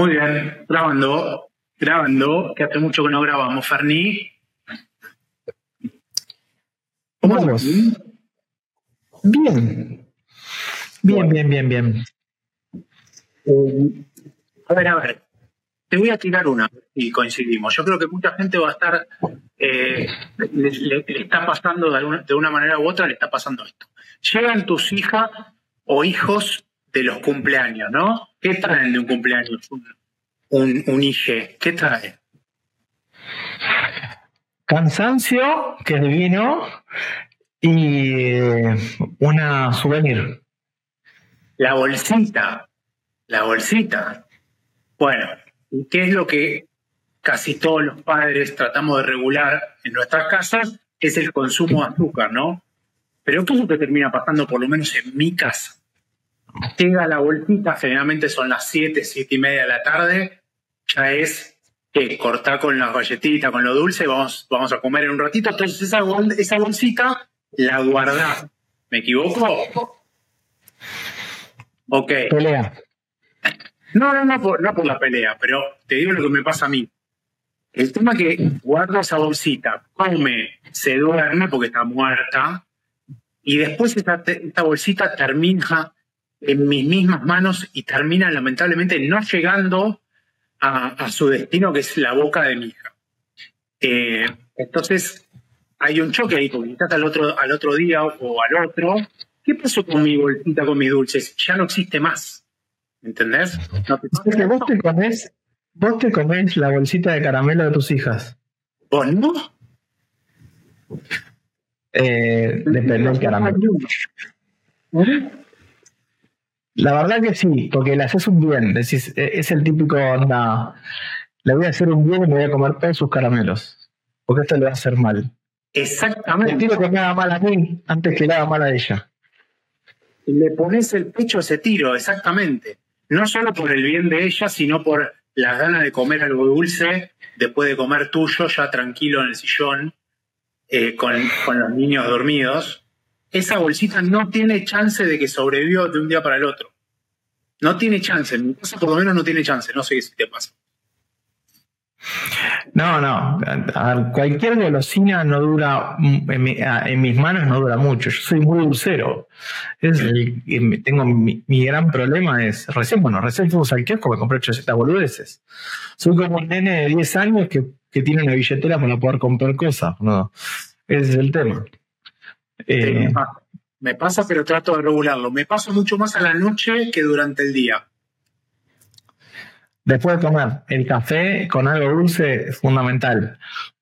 Muy bien, grabando, grabando, que hace mucho que no grabamos, Ferni. ¿Cómo vamos? Bien. Bien, bien, bien, bien. Eh, a ver, a ver. Te voy a tirar una y coincidimos. Yo creo que mucha gente va a estar, eh, le, está pasando de, de una manera u otra, le está pasando esto. Llegan tus hijas o hijos de los cumpleaños, ¿no? ¿Qué traen de un cumpleaños? Un, un, IG, ¿qué trae? Cansancio, que es divino, y una souvenir. La bolsita, la bolsita. Bueno, ¿qué es lo que casi todos los padres tratamos de regular en nuestras casas? Es el consumo de azúcar, ¿no? Pero ¿qué es lo que termina pasando, por lo menos en mi casa? llega la bolsita, generalmente son las 7, 7 y media de la tarde, ya es que cortar con la galletita, con lo dulce, vamos, vamos a comer en un ratito. Entonces esa, esa bolsita la guardás. ¿Me equivoco? Ok. Pelea. No, no, no por, no por la pelea, pero te digo lo que me pasa a mí. El tema que guardo esa bolsita, come, se duerme porque está muerta, y después esta, esta bolsita termina en mis mismas manos y termina lamentablemente no llegando a, su destino, que es la boca de mi hija. Eh, entonces, hay un choque ahí, porque estás al otro, al otro día o al otro. ¿Qué pasó con mi bolsita, con mis dulces? Ya no existe más. ¿Entendés? vos, te comés, vos te comés la bolsita de caramelo de tus hijas. ¿Vos no? Eh, depende del caramelo. La verdad que sí, porque le haces un bien. Decís, e, es el típico onda. Le voy a hacer un bien y me voy a comer todos sus caramelos. Porque esto le va a hacer mal. Exactamente. Tiro que me haga mal a mí antes que le haga mal a ella. Le pones el pecho a ese tiro, exactamente. No solo por el bien de ella, sino por las ganas de comer algo dulce después de comer tuyo, ya tranquilo en el sillón, eh, con, con los niños dormidos esa bolsita no tiene chance de que sobreviva de un día para el otro. No tiene chance. En mi casa por lo menos no tiene chance. No sé si te pasa. No, no. cualquier golosina no dura, en, mis manos no dura mucho. Yo soy muy dulcero. Es tengo mi, gran problema es, recién, bueno, recién fuimos al kiosco, me compré 800 boludeces. Soy como un nene de 10 años que, que tiene una billetera para poder comprar cosas. No, ese es el tema. Eh, me, pasa, pero trato de regularlo. Me pasa mucho más a la noche que durante el día. Después de comer, el café con algo dulce es fundamental.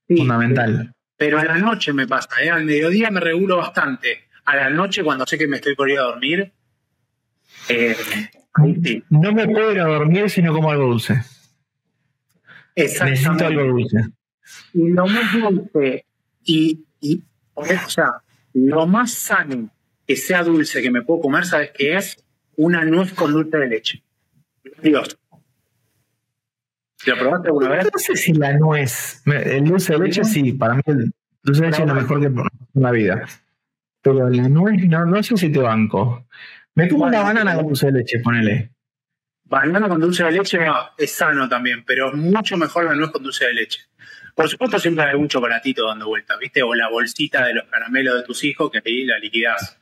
fundamental. Pero a la noche me pasa, ¿eh? al mediodía me regulo bastante. A la noche, cuando sé que me estoy por ir a dormir, eh, no me puedo ir a dormir si no como algo dulce. Necesito algo dulce. Y lo más dulce, y, y o sea, lo más sano que sea dulce que me puedo comer, ¿sabes qué es? Una nuez con dulce de leche. Dios. ¿Lo probaste alguna vez? No sé si la nuez, el dulce de leche sí, para mí el dulce de leche es lo mejor que la vida. Pero la nuez, no, no sé si te banco. Me como una banana con dulce de leche, ponele. Banana con dulce de leche es sano también, pero mucho mejor la nuez con dulce de leche. Por supuesto, siempre hay un chocolatito dando vueltas, ¿viste? O la bolsita de los caramelos de tus hijos que ahí la liquidás.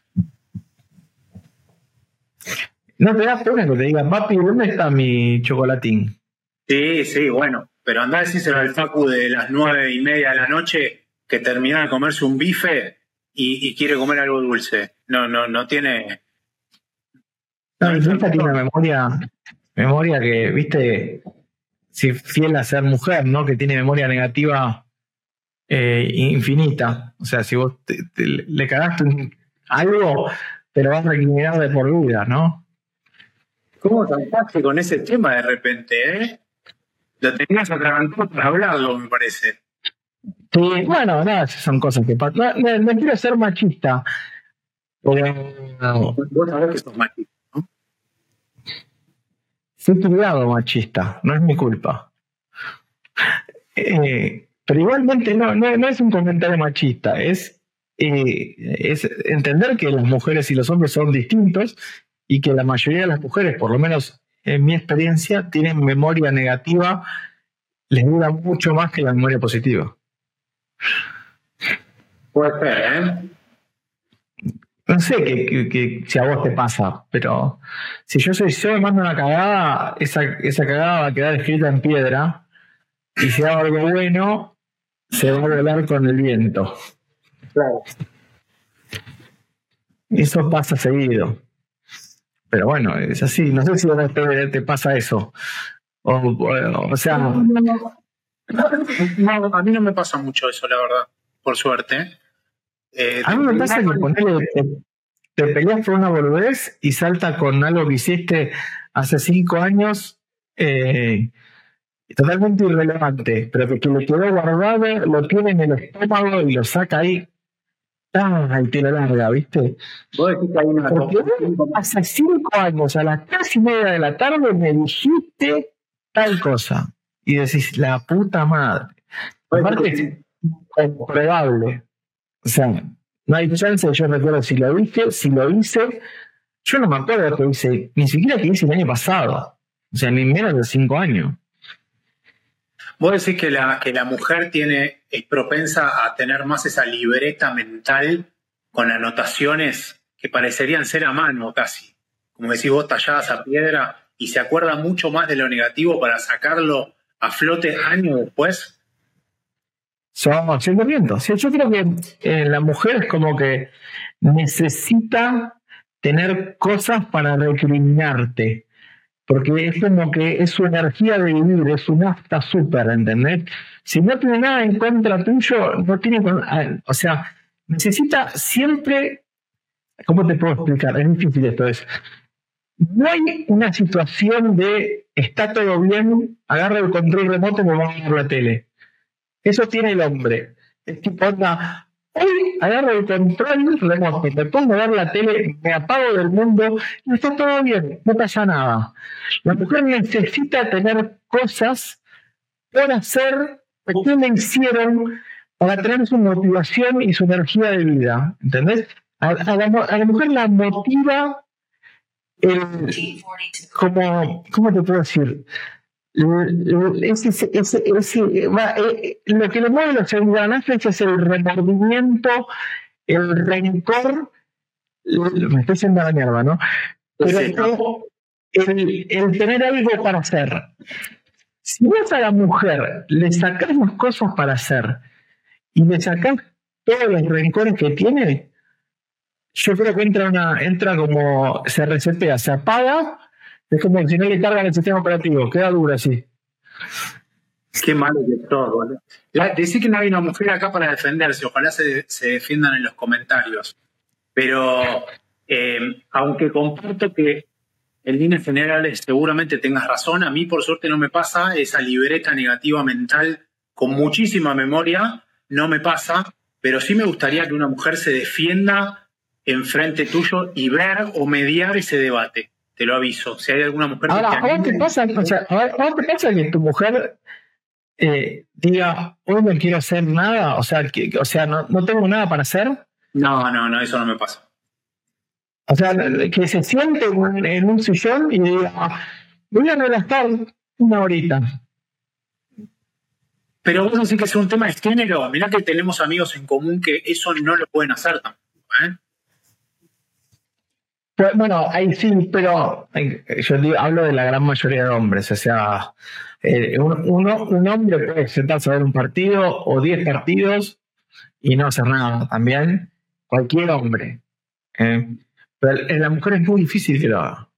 No te das pena que te digan, papi, ¿dónde está mi chocolatín? Sí, sí, bueno. Pero andá a decírselo al Facu de las nueve y media de la noche que termina de comerse un bife y, quiere comer algo dulce. No, no, no tiene. No, mi tiene una memoria, memoria que, viste, si fiel a ser mujer, ¿no? Que tiene memoria negativa eh, infinita. O sea, si vos le cagaste algo, te lo vas a recriminar de por vida, ¿no? ¿Cómo saltaste con ese tema de repente, eh? Lo tenías atragantado para hablarlo, me parece. Sí, bueno, no, son cosas que pasan. No, quiero ser machista. Vos sabés que sos machista. Fui criado machista, no es mi culpa. Eh, pero igualmente no, no, es un comentario machista, es, eh, es entender que las mujeres y los hombres son distintos y que la mayoría de las mujeres, por lo menos en mi experiencia, tienen memoria negativa, les dura mucho más que la memoria positiva. Puede ser, ¿eh? No sé que, si a vos te pasa, pero si yo soy yo me mando una cagada, esa, esa cagada va a quedar escrita en piedra y si hago algo bueno, se va a volar con el viento. Claro. Eso pasa seguido. Pero bueno, es así. No sé si a te, te pasa eso. O, sea. a mí no me pasa mucho eso, la verdad. Por suerte. Eh, a mí me pasa que ponele, te, peleas por una boludez y salta con algo que hiciste hace cinco años. Eh, totalmente irrelevante, pero que, le quedó guardado, lo tiene en el estómago y lo saca ahí Ah, y la larga, ¿viste? Porque hace cinco años, a las casi media de la tarde, me dijiste tal cosa. Y decís, la puta madre. Aparte, es comprobable. O sea, no hay chance, yo recuerdo si lo dije, si lo hice. Yo no me acuerdo de lo que hice, ni siquiera que hice el año pasado. O sea, ni menos de cinco años. Vos decís que la, que la mujer tiene, es propensa a tener más esa libreta mental con anotaciones que parecerían ser a mano casi. Como decís vos, talladas a piedra, y se acuerda mucho más de lo negativo para sacarlo a flote años después. Son sentimientos. Yo creo que eh, la mujer es como que necesita tener cosas para recriminarte porque es como que es su energía de vivir, es un nafta súper, ¿entendés? Si no tiene nada en contra tuyo, no tiene, o sea, necesita siempre, ¿cómo te puedo explicar? Es difícil esto, es, no hay una situación de está todo bien, agarra el control remoto y me va a ver la tele. Eso tiene el hombre. Es tipo, anda, Hoy agarro el control remoto, me pongo a ver la tele, me apago del mundo y está todo bien, no pasa nada. La mujer necesita tener cosas por hacer que me hicieron para tener su motivación y su energía de vida. ¿Entendés? A, la, mujer la motiva el, como, ¿cómo te puedo decir? Ese, ese, ese, eh, lo que le mueve los engranajes es el remordimiento, el rencor, me estoy yendo a la mierda, ¿no? Pero el, el, tener algo para hacer. Si vos a la mujer le sacás las cosas para hacer y le sacás todos los rencores que tiene, yo creo que entra una, entra como se resetea, se apaga es como si no le cargan el sistema operativo, queda duro así. Qué malo que todo, ¿vale? Decir que no hay una mujer acá para defenderse, ojalá se, defiendan en los comentarios. Pero eh, aunque comparto que en líneas generales seguramente tengas razón, a mí por suerte no me pasa esa libreta negativa mental con muchísima memoria, no me pasa, pero sí me gustaría que una mujer se defienda enfrente tuyo y ver o mediar ese debate te lo aviso. Si hay alguna mujer Ahora, que ahora te pasa, o sea, ahora te pasa que tu mujer eh, diga, hoy no quiero hacer nada, o sea, que, o sea, no, no tengo nada para hacer. No, no, no, eso no me pasa. O sea, que se siente en un sillón y diga, voy a relajar una horita. Pero vos decís que es un tema de género. Mirá que tenemos amigos en común que eso no lo pueden hacer tampoco. ¿eh? Pues, bueno, ahí sí, pero yo hablo de la gran mayoría de hombres. O sea, eh, un, uno, un hombre puede sentarse a ver un partido o diez partidos y no hacer nada también. Cualquier hombre. ¿eh? pero en la mujer es muy difícil que lo haga.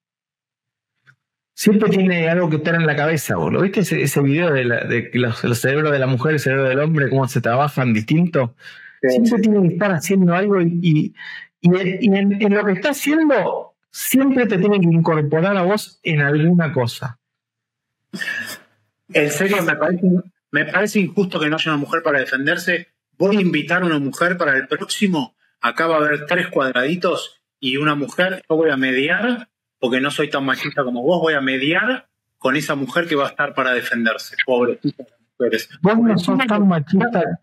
Siempre tiene algo que estar en la cabeza, ¿Lo ¿Viste ese, ese video de, de los, cerebros de la mujer y el cerebro del hombre, cómo se trabajan distintos? Siempre tiene que estar haciendo algo y y, en, lo que está haciendo, siempre te tienen que incorporar a vos en alguna cosa. En serio, me parece, me parece injusto que no haya una mujer para defenderse. Voy a invitar a una mujer para el próximo. Acá va a haber tres cuadraditos y una mujer. Yo voy a mediar, porque no soy tan machista como vos, voy a mediar con esa mujer que va a estar para defenderse. Pobre mujeres. Vos no sos tan machista.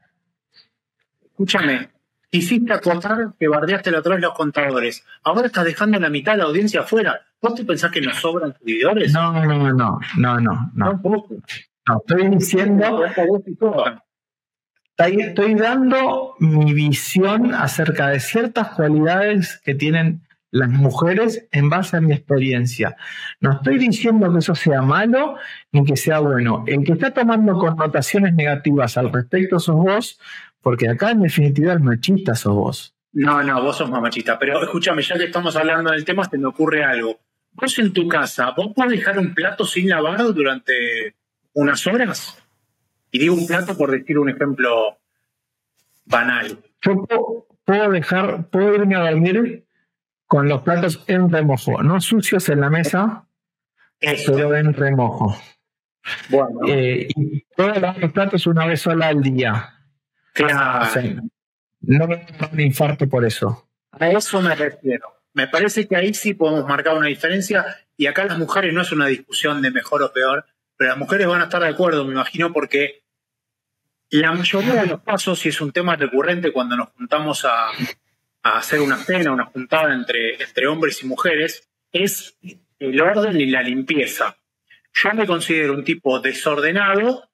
Escúchame, Quisiste acotar que bardeaste la otra vez los contadores. Ahora estás dejando la mitad de la audiencia afuera. ¿Vos te pensás que nos sobran seguidores? No, no, no, no, no, no. No, no estoy diciendo. Estoy dando mi visión acerca de ciertas cualidades que tienen las mujeres en base a mi experiencia. No estoy diciendo que eso sea malo ni que sea bueno. El que está tomando connotaciones negativas al respecto sos vos, porque acá en definitiva el machista sos vos. No, no, vos sos más machista. Pero escúchame, ya que estamos hablando del tema, se me ocurre algo. Vos en tu casa, ¿vos podés dejar un plato sin lavar durante unas horas? Y digo un plato por decir un ejemplo banal. Yo puedo, dejar, puedo irme a dormir con los platos en remojo, no sucios en la mesa, pero en remojo. Bueno. Eh, y puedo lavar los platos una vez sola al día. Claro. no me da un infarto por eso. A eso me refiero. Me parece que ahí sí podemos marcar una diferencia y acá las mujeres no es una discusión de mejor o peor, pero las mujeres van a estar de acuerdo, me imagino, porque la mayoría de los pasos, y es un tema recurrente cuando nos juntamos a, hacer una cena, una juntada entre, entre hombres y mujeres, es el orden y la limpieza. Yo me considero un tipo desordenado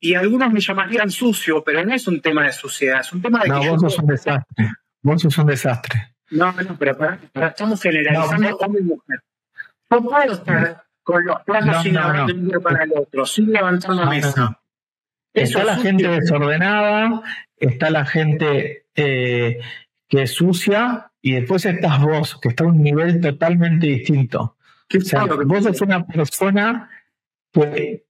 y algunos me llamarían sucio, pero no es un tema de suciedad, es un tema de no, vos sos un desastre. Vos sos un desastre. No, no, pero estamos generalizando hombre y mujer. No puedo estar con los planos sin lavar de un para el otro, sin levantar la mesa. Está la gente desordenada, está la gente eh, que es sucia y después estás vos, que está a un nivel totalmente distinto. O sea, vos sos una persona que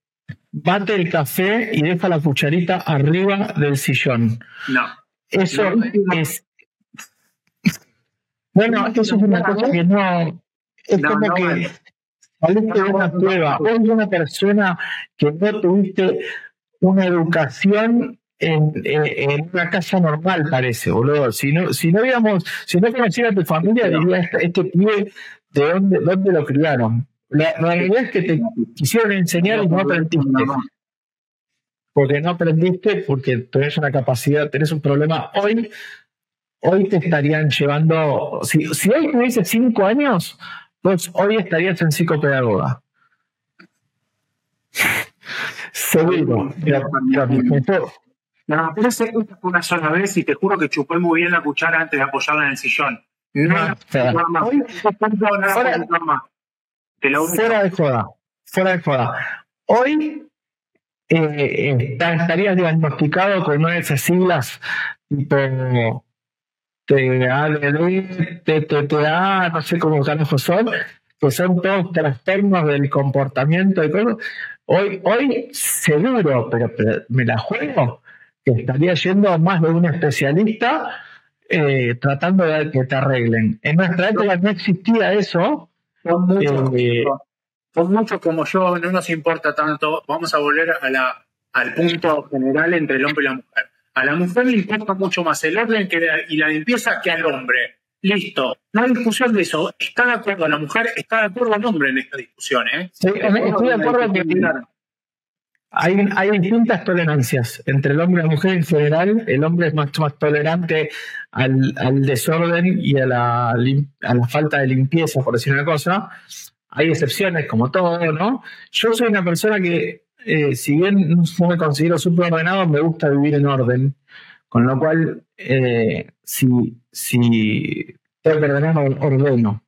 bate el café y deja la cucharita arriba del sillón. No. Eso es. Bueno, eso es una cosa que no. Es como que saliste de una prueba. Vos una persona que no tuviste una educación en, en, una casa normal, parece, boludo. Si no, si no habíamos, si no conociera a tu familia, diría este, este pibe de dónde, dónde lo criaron. La, realidad es que te quisieron enseñar y no aprendiste. Porque no aprendiste, porque tenés una capacidad, tenés un problema. Hoy, hoy te estarían llevando. Si, si hoy tuviese cinco años, pues hoy estarías en psicopedagoga. Seguro. No, pero fue una sola vez y te juro que chupé muy bien la cuchara antes de apoyarla en el sillón. No, no fuera de joda. Fuera de joda. Hoy eh, estarías diagnosticado con una de esas siglas tipo TADD, TTTA, no sé cómo carajo son, que son todos trastornos del comportamiento y todo. Hoy, hoy seguro, pero, me la juego, que estaría yendo más de un especialista eh, tratando de que te arreglen. En nuestra época no existía eso. Son muchos, eh, muchos como yo, no nos importa tanto. Vamos a volver a la, al punto general entre el hombre y la mujer. A la mujer le importa mucho más el orden que y la limpieza que al hombre. Listo. No hay discusión de eso. Está de acuerdo la mujer, está de acuerdo el hombre en esta discusión. ¿eh? Sí, estoy de acuerdo que hay, distintas tolerancias entre el hombre y la mujer en general. El hombre es mucho más tolerante al, desorden y a la, a la falta de limpieza, por decir una cosa. Hay excepciones como todo, ¿no? Yo soy una persona que, eh, si bien no me considero súper ordenado, me gusta vivir en orden. Con lo cual, eh, si, si tengo que ordenar, ordeno.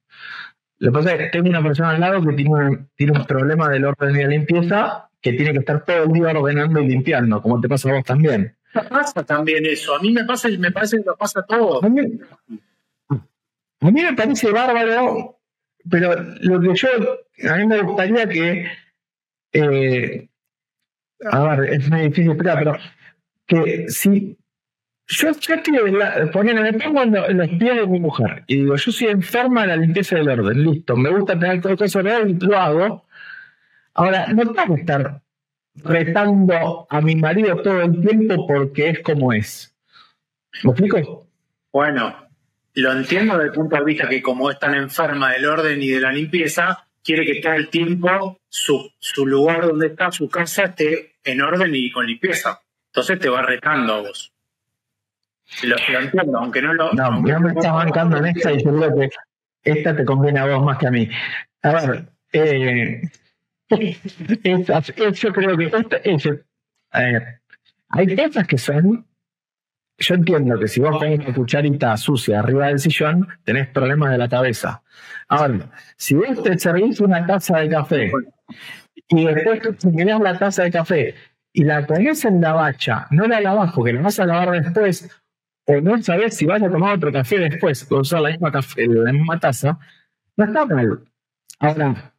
Lo que pasa es que tengo una persona al lado que tiene, tiene un problema del orden y la limpieza que tiene que estar todo el día ordenando y limpiando, como te pasa a vos también. Me pasa también eso. A mí me pasa y me parece que lo pasa todo. A mí, me parece bárbaro, pero lo que yo, a mí me gustaría que, eh, a ver, es muy difícil explicar, pero que si yo, yo estoy poniendo, me pongo en, los pies de mi mujer y digo, yo soy enferma de la limpieza del orden, listo, me gusta tener todo eso ordenado y lo hago. Ahora, no tengo que estar retando a mi marido todo el tiempo porque es como es. ¿Me explico? Bueno, lo entiendo desde el punto de vista que como es tan enferma del orden y de la limpieza, quiere que todo el tiempo su, su lugar donde está, su casa, esté en orden y con limpieza. Entonces te va retando a vos. Lo, entiendo, aunque no lo. No, no me estás bancando en esta y yo creo que esta te conviene a vos más que a mí. A ver, eh, yo creo que hay cosas que son. Yo entiendo que si vos pones una cucharita sucia arriba del sillón, tenés problemas de la cabeza. Ahora, si vos te servís una taza de café y después mirás la taza de café y la pones en la bacha, no la lavas porque la vas a lavar después, o no sabes si vas a tomar otro café después con usar la misma, la misma taza, no está mal. Ahora,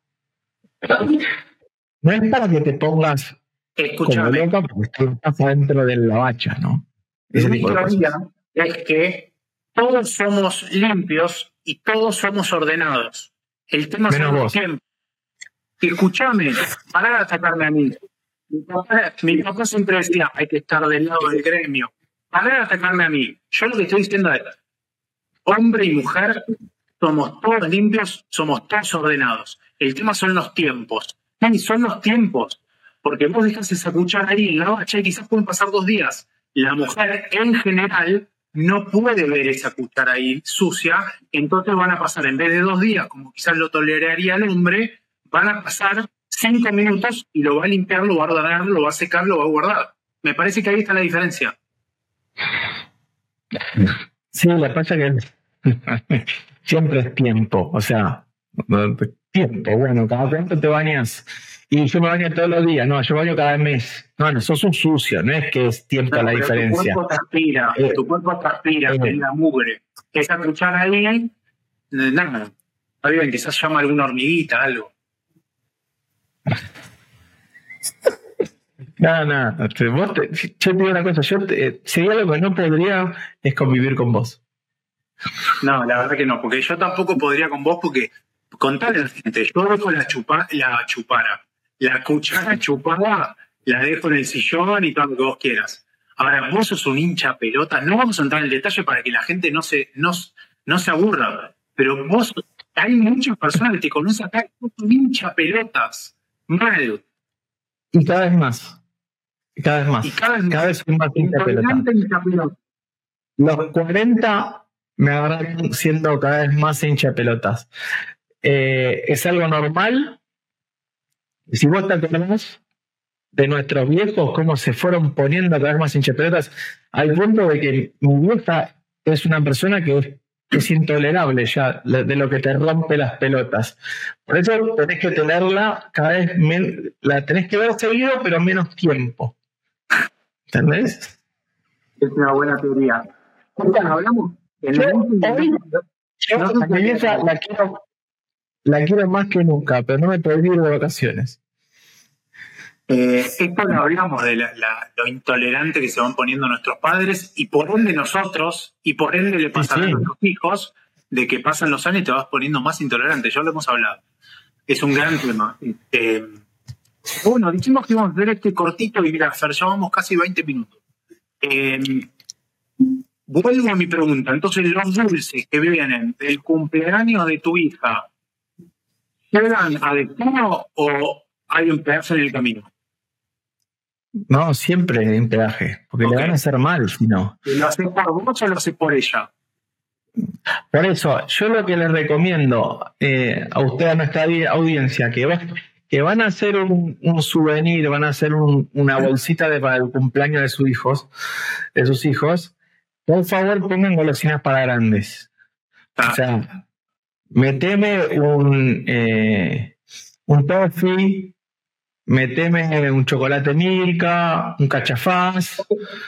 no es para que te pongas Escúchame. como loca porque estás adentro de la bacha, ¿no? Mi teoría es que todos somos limpios y todos somos ordenados. El tema es el. Escúchame, para de atacarme a mí. Mi papá, siempre decía, hay que estar del lado del gremio. Para de atacarme a mí. Yo lo que estoy diciendo es, hombre y mujer, somos todos limpios, somos todos ordenados. El tema son los tiempos. Y son los tiempos. Porque vos dejas esa cuchara ahí en la bacha y quizás pueden pasar dos días. La mujer, en general, no puede ver esa cuchara ahí sucia, entonces van a pasar, en vez de dos días, como quizás lo toleraría el hombre, van a pasar cinco minutos y lo va a limpiar, lo va a ordenar, lo va a secar, lo va a guardar. Me parece que ahí está la diferencia. Sí, la pasa que siempre es tiempo, o sea, tiempo, bueno, cada cuánto te bañas. Y yo me baño todos los días, no, yo baño cada mes. No, no, sos un sucio, no es que es tiempo la diferencia. Tu cuerpo transpira, eh, tu cuerpo transpira, eh, la mugre. Esa cuchara ahí, nada. Alguien quizás llama alguna hormiguita, algo. No, no, vos te, yo te digo una cosa, yo te, sería lo que no podría es convivir con vos. No, la verdad que no, porque yo tampoco podría con vos porque contale a la gente, yo dejo la, chupa, la chupara, la cuchara chupada, la dejo en el sillón y todo lo que vos quieras. Ahora, vos sos un hincha pelota, no vamos a entrar en el detalle para que la gente no se, no, no se aburra, pero vos, hay muchas personas que te conocen acá, sos un hincha pelotas, mal. Y cada vez más. Cada vez más. Y cada vez, cada vez más hincha pelota. Los 40 me agarraron siendo cada vez más hincha pelotas. Eh, es algo normal. Si vos te acordás de nuestros viejos, cómo se fueron poniendo cada vez más hinchapelotas, al punto de que mi vieja es una persona que es, intolerable ya de lo que te rompe las pelotas. Por eso tenés que tenerla cada vez menos, la tenés que ver seguido, pero menos tiempo. ¿Entendés? Es una buena teoría. hablamos. yo, hoy, yo, mi vieja la quiero la quiero más que nunca, pero no me puedo ir de vacaciones. Eh, esto lo hablamos de lo intolerante que se van poniendo nuestros padres y por ende nosotros, y por ende le pasan a nuestros hijos, de que pasan los años y te vas poniendo más intolerante. Ya lo hemos hablado. Es un gran tema. Eh, bueno, dijimos que íbamos a ver este cortito y mira, Fer, ya vamos casi 20 minutos. Eh, vuelvo a mi pregunta. Entonces, los dulces que vienen del cumpleaños de tu hija ¿Llegan a destino o hay un pedazo en el camino? No, siempre hay un peaje, porque le van a hacer mal si no. ¿Lo hace por vos o lo hace por ella? Por eso, yo lo que les recomiendo eh, a usted, a nuestra audiencia, que, que van a hacer un, souvenir, van a hacer una bolsita de, para el cumpleaños de sus hijos, de sus hijos, por favor pongan golosinas para grandes. O sea, meteme un, eh, un toffee, meteme un chocolate Milka, un cachafaz.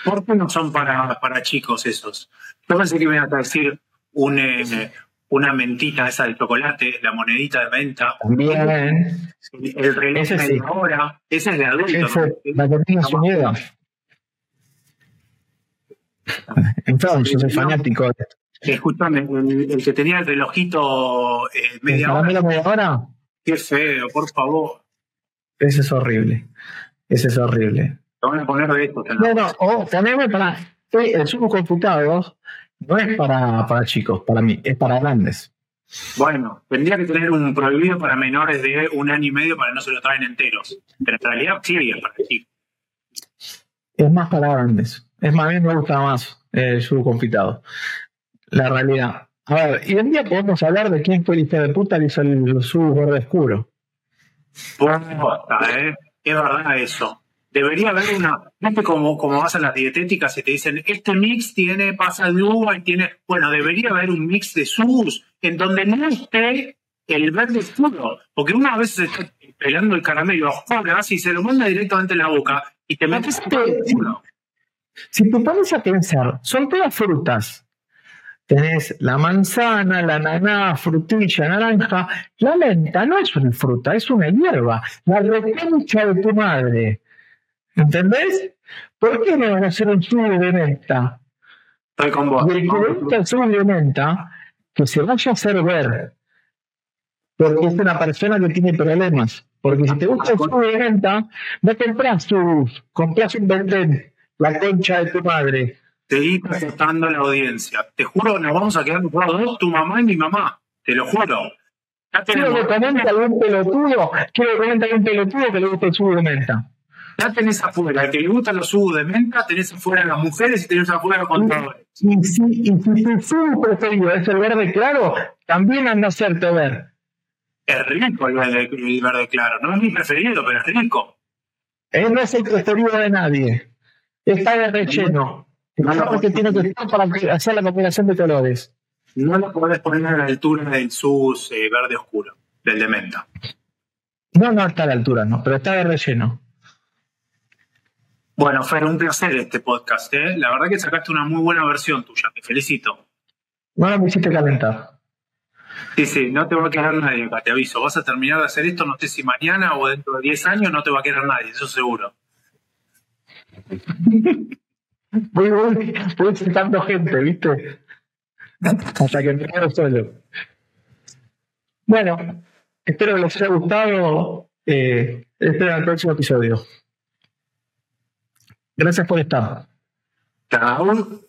¿Por qué no son para, para chicos esos? Yo pensé que me iban a decir un, eh, una mentita esa de chocolate, la monedita de venta. También. El reloj ese sí. ahora, ese es de adulto. Ese, la tenía miedo. Entonces, soy fanático de esto. Escúchame, el, que tenía el relojito eh, media hora. media hora? Qué feo, por favor. Ese es horrible. Ese es horrible. Te van a poner de esto. No, no, oh, poneme para. El supercomputador no es para, para chicos, para mí, es para grandes. Bueno, tendría que tener un prohibido para menores de un año y medio para que no se lo traen enteros. Pero en realidad sí es para chicos. Es más para grandes. Es más, a mí me gusta más el yugo confitado. La realidad. A ver, y un día podemos hablar de quién fue el hijo de puta que hizo el yugo verde oscuro. ¿eh? Es verdad eso. Debería haber una. ¿Viste cómo, cómo vas a las dietéticas y te dicen, este mix tiene pasa de uva y tiene. Bueno, debería haber un mix de sus en donde no esté el verde oscuro. Porque una vez se está pelando el caramelo oscuro y se lo manda directamente en la boca y te metes Si te pones a pensar, son todas frutas. Tenés la manzana, la ananá, frutilla, naranja. La menta no es una fruta, es una hierba. La reconcha de tu madre. ¿Entendés? ¿Por qué no van a hacer un zumo de menta? Estoy con vos. Y el que gusta el zumo de menta, que se vaya a hacer ver. Porque es una persona que tiene problemas. Porque si te gusta el zumo de menta, no compras sus, compras un venden, la concha de tu madre seguí presentando a la audiencia. Te juro, nos vamos a quedar dos, tu mamá y mi mamá. Te lo juro. Quiero que comente algún pelotudo, quiero que comente algún pelotudo que le guste el subo de menta. Ya tenés afuera, el que le gustan los subos de menta, tenés afuera a las mujeres y tenés afuera a los contadores. Y, si, y si tu subo preferido es el verde claro, también anda a hacerte ver. Es rico el verde, el verde claro. No es mi preferido, pero es rico. Él no es el preferido de nadie. Está de relleno. No, que tiene que para hacer la combinación de colores. No lo podés poner a la altura del sus eh, verde oscuro, del de menta. No, no está a la altura, no, pero está de relleno. Bueno, Fer, un placer este podcast. ¿eh? La verdad que sacaste una muy buena versión tuya, te felicito. No me hiciste calentar. Sí, sí, no te va a quedar nadie acá, te aviso. Vas a terminar de hacer esto, no sé si mañana o dentro de 10 años, no te va a quedar nadie, eso seguro. Voy, voy, voy sentando gente, ¿viste? Hasta que me quedo solo. Bueno, espero que les haya gustado. Eh, espero el próximo episodio. Gracias por estar. Chao.